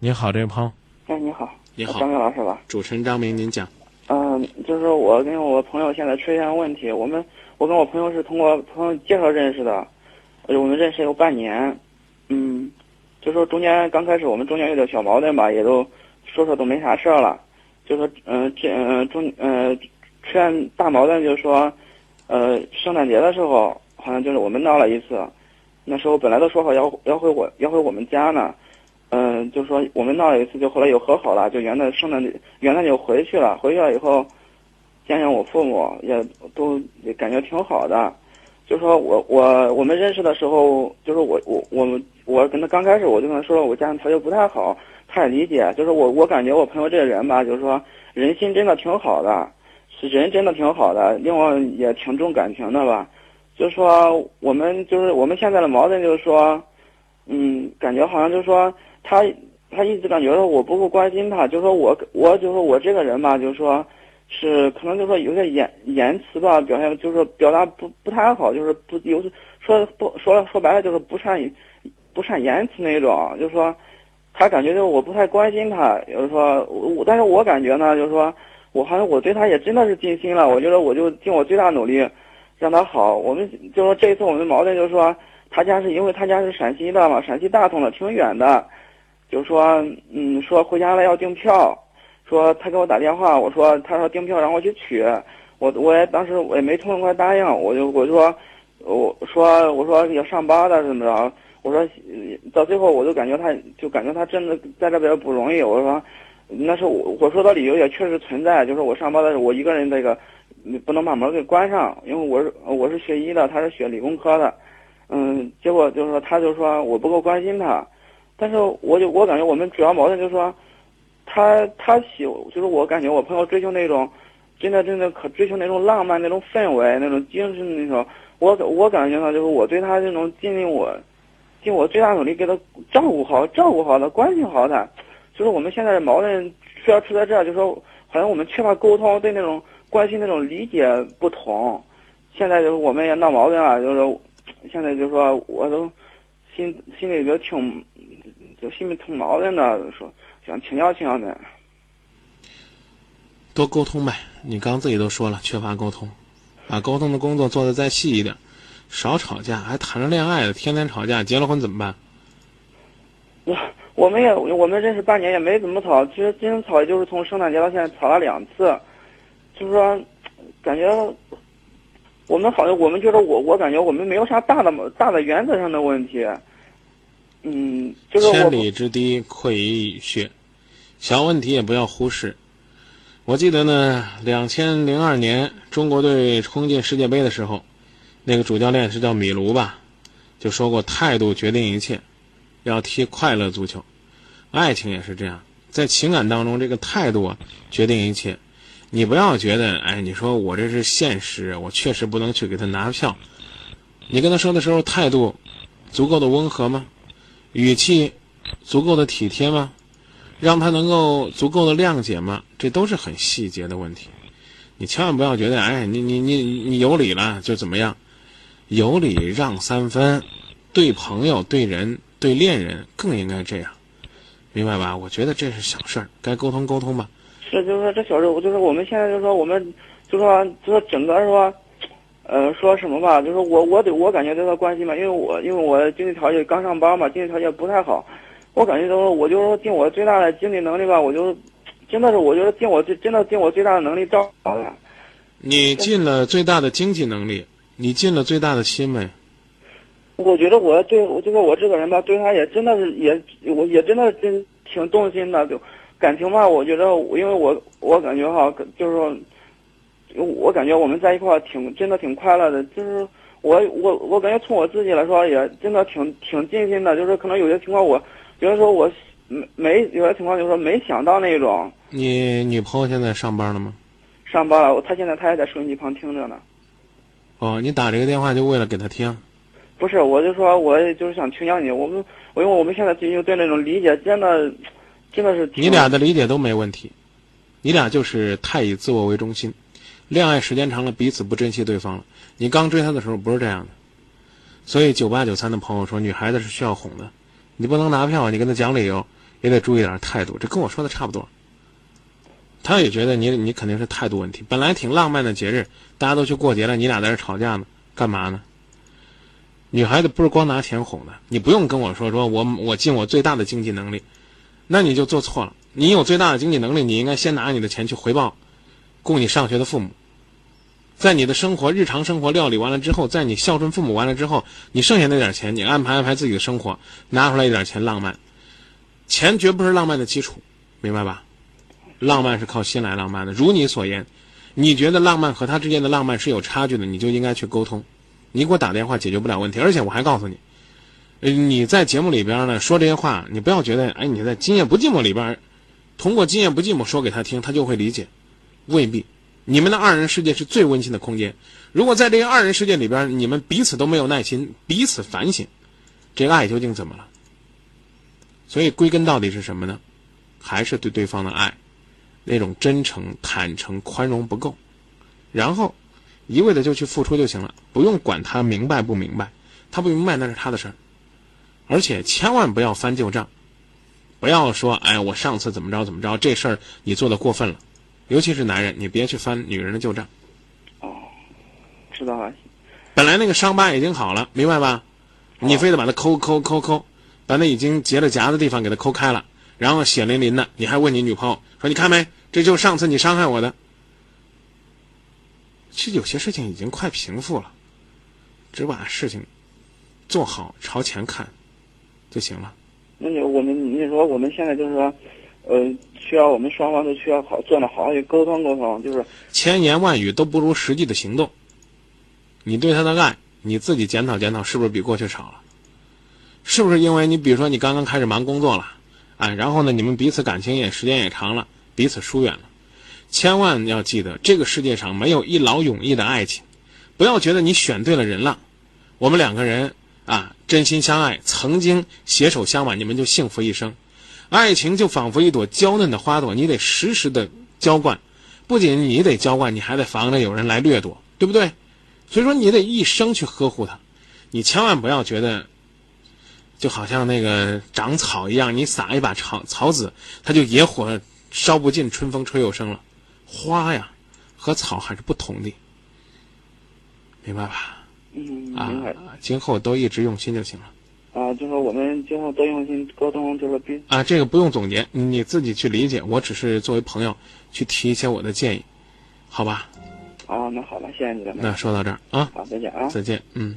你好，这位朋友。哎，你好，你好，张明老师吧？主持人张明，您讲。嗯，就是我跟我朋友现在出现问题，我们我跟我朋友是通过朋友介绍认识的，我们认识有半年，嗯，就说中间刚开始我们中间有点小矛盾吧，也都说说都没啥事儿了，就说嗯这嗯中嗯出现大矛盾就是说，呃圣诞节的时候好像就是我们闹了一次，那时候本来都说好要要回我要回我们家呢。嗯，就说我们闹了一次，就后来又和好了，就元旦圣诞元旦就回去了。回去了以后，见见我父母，也都也感觉挺好的。就说我我我们认识的时候，就是我我我们我跟他刚开始我就跟他说，我家庭条件不太好，他也理解。就是我我感觉我朋友这个人吧，就是说人心真的挺好的，是人真的挺好的，另外也挺重感情的吧。就是说我们就是我们现在的矛盾就是说，嗯，感觉好像就是说。他他一直感觉我不够关心他，就说我我就说我这个人吧，就说，是可能就说有些言言辞吧，表现就是表达不不太好，就是不有说不说说白了就是不善不善言辞那种，就说他感觉就是我不太关心他，就是说我但是我感觉呢，就是说我好像我对他也真的是尽心了，我觉得我就尽我最大努力让他好。我们就说这一次我们矛盾就是说他家是因为他家是陕西的嘛，陕西大同的，挺远的。就说，嗯，说回家了要订票，说他给我打电话，我说他说订票让我去取，我我也当时我也没痛快答应，我就我就说，我说我说要上班的怎么着，我说到最后我就感觉他就感觉他真的在这边不容易，我说那是我我说的理由也确实存在，就是我上班的时候我一个人这个不能把门给关上，因为我是我是学医的，他是学理工科的，嗯，结果就是说他就说我不够关心他。但是我就我感觉我们主要矛盾就是说，他他喜就是我感觉我朋友追求那种，真的真的可追求那种浪漫那种氛围那种精神那种，我我感觉呢就是我对他这种尽力我，尽我最大努力给他照顾好照顾好他关心好他，就是我们现在的矛盾主要出在这儿，就是说好像我们缺乏沟通对那种关心那种理解不同，现在就是我们也闹矛盾了，就是现在就是说我都心心里就挺。就心里挺矛盾的，说想请教请教您。多沟通呗，你刚自己都说了，缺乏沟通，把沟通的工作做得再细一点，少吵架，还谈着恋爱的，天天吵架，结了婚怎么办？我我们也我们认识半年也没怎么吵，其实经常吵也就是从圣诞节到现在吵了两次，就是说，感觉我们好像我们觉得我我感觉我们没有啥大的大的原则上的问题。嗯，千里之堤溃于蚁穴，小问题也不要忽视。我记得呢，两千零二年中国队冲进世界杯的时候，那个主教练是叫米卢吧，就说过态度决定一切，要踢快乐足球。爱情也是这样，在情感当中，这个态度啊决定一切。你不要觉得，哎，你说我这是现实，我确实不能去给他拿票。你跟他说的时候，态度足够的温和吗？语气足够的体贴吗？让他能够足够的谅解吗？这都是很细节的问题。你千万不要觉得，哎，你你你你有理了就怎么样？有理让三分，对朋友、对人、对恋人更应该这样，明白吧？我觉得这是小事儿，该沟通沟通吧。是，就是说这小事儿，就是我们现在就是说我们就说就说整个说。呃，说什么吧，就是我我得我感觉对他关心吧，因为我因为我经济条件刚上班嘛，经济条件不太好，我感觉都是我就说尽我最大的经济能力吧，我就真的是我觉得尽我最真的尽我最大的能力照顾他。你尽了最大的经济能力，你尽了最大的心没？我觉得我对我就是我这个人吧，对他也真的是也我也真的真挺动心的，就感情吧，我觉得因为我我感觉哈，就是说。我感觉我们在一块儿挺真的挺快乐的，就是我我我感觉从我自己来说也真的挺挺尽心的，就是可能有些情况我，比如说我没没有些情况就是说没想到那种。你女朋友现在上班了吗？上班了，她现在她也在收音机旁听着呢。哦，你打这个电话就为了给她听？不是，我就说我就是想请教你，我们我因为我们现在最近对那种理解真的真的是。你俩的理解都没问题，你俩就是太以自我为中心。恋爱时间长了，彼此不珍惜对方了。你刚追他的时候不是这样的，所以九八九三的朋友说，女孩子是需要哄的，你不能拿票，你跟他讲理由，也得注意点态度。这跟我说的差不多。他也觉得你你肯定是态度问题。本来挺浪漫的节日，大家都去过节了，你俩在这吵架呢，干嘛呢？女孩子不是光拿钱哄的，你不用跟我说说我我尽我最大的经济能力，那你就做错了。你有最大的经济能力，你应该先拿你的钱去回报供你上学的父母。在你的生活日常生活料理完了之后，在你孝顺父母完了之后，你剩下那点钱，你安排安排自己的生活，拿出来一点钱浪漫。钱绝不是浪漫的基础，明白吧？浪漫是靠心来浪漫的。如你所言，你觉得浪漫和他之间的浪漫是有差距的，你就应该去沟通。你给我打电话解决不了问题，而且我还告诉你，你在节目里边呢说这些话，你不要觉得哎你在《今夜不寂寞》里边，通过《今夜不寂寞》说给他听，他就会理解，未必。你们的二人世界是最温馨的空间，如果在这个二人世界里边，你们彼此都没有耐心，彼此反省，这个爱究竟怎么了？所以归根到底是什么呢？还是对对方的爱，那种真诚、坦诚、宽容不够，然后。一味的就去付出就行了，不用管他明白不明白，他不明白那是他的事儿，而且千万不要翻旧账，不要说哎我上次怎么着怎么着这事儿你做的过分了，尤其是男人，你别去翻女人的旧账。哦，知道了。本来那个伤疤已经好了，明白吧？你非得把它抠抠抠抠，把那已经结了痂的地方给它抠开了，然后血淋淋的，你还问你女朋友说你看没？这就是上次你伤害我的。其实有些事情已经快平复了，只把事情做好，朝前看就行了。那就我们你说我们现在就是说，呃，需要我们双方都需要好坐那好好去沟通沟通，就是千言万语都不如实际的行动。你对他的爱，你自己检讨检讨，是不是比过去少了？是不是因为你比如说你刚刚开始忙工作了，哎，然后呢，你们彼此感情也时间也长了，彼此疏远了。千万要记得，这个世界上没有一劳永逸的爱情。不要觉得你选对了人了，我们两个人啊真心相爱，曾经携手相伴，你们就幸福一生。爱情就仿佛一朵娇嫩的花朵，你得时时的浇灌。不仅你得浇灌，你还得防着有人来掠夺，对不对？所以说，你得一生去呵护它。你千万不要觉得，就好像那个长草一样，你撒一把草草籽，它就野火烧不尽，春风吹又生了。花呀，和草还是不同的，明白吧？嗯，明白。今后都一直用心就行了。啊，就说我们今后多用心沟通，就是比啊，这个不用总结，你自己去理解。我只是作为朋友去提一些我的建议，好吧？哦，那好吧，谢谢你了。那说到这儿啊，好，再见啊，再见，嗯。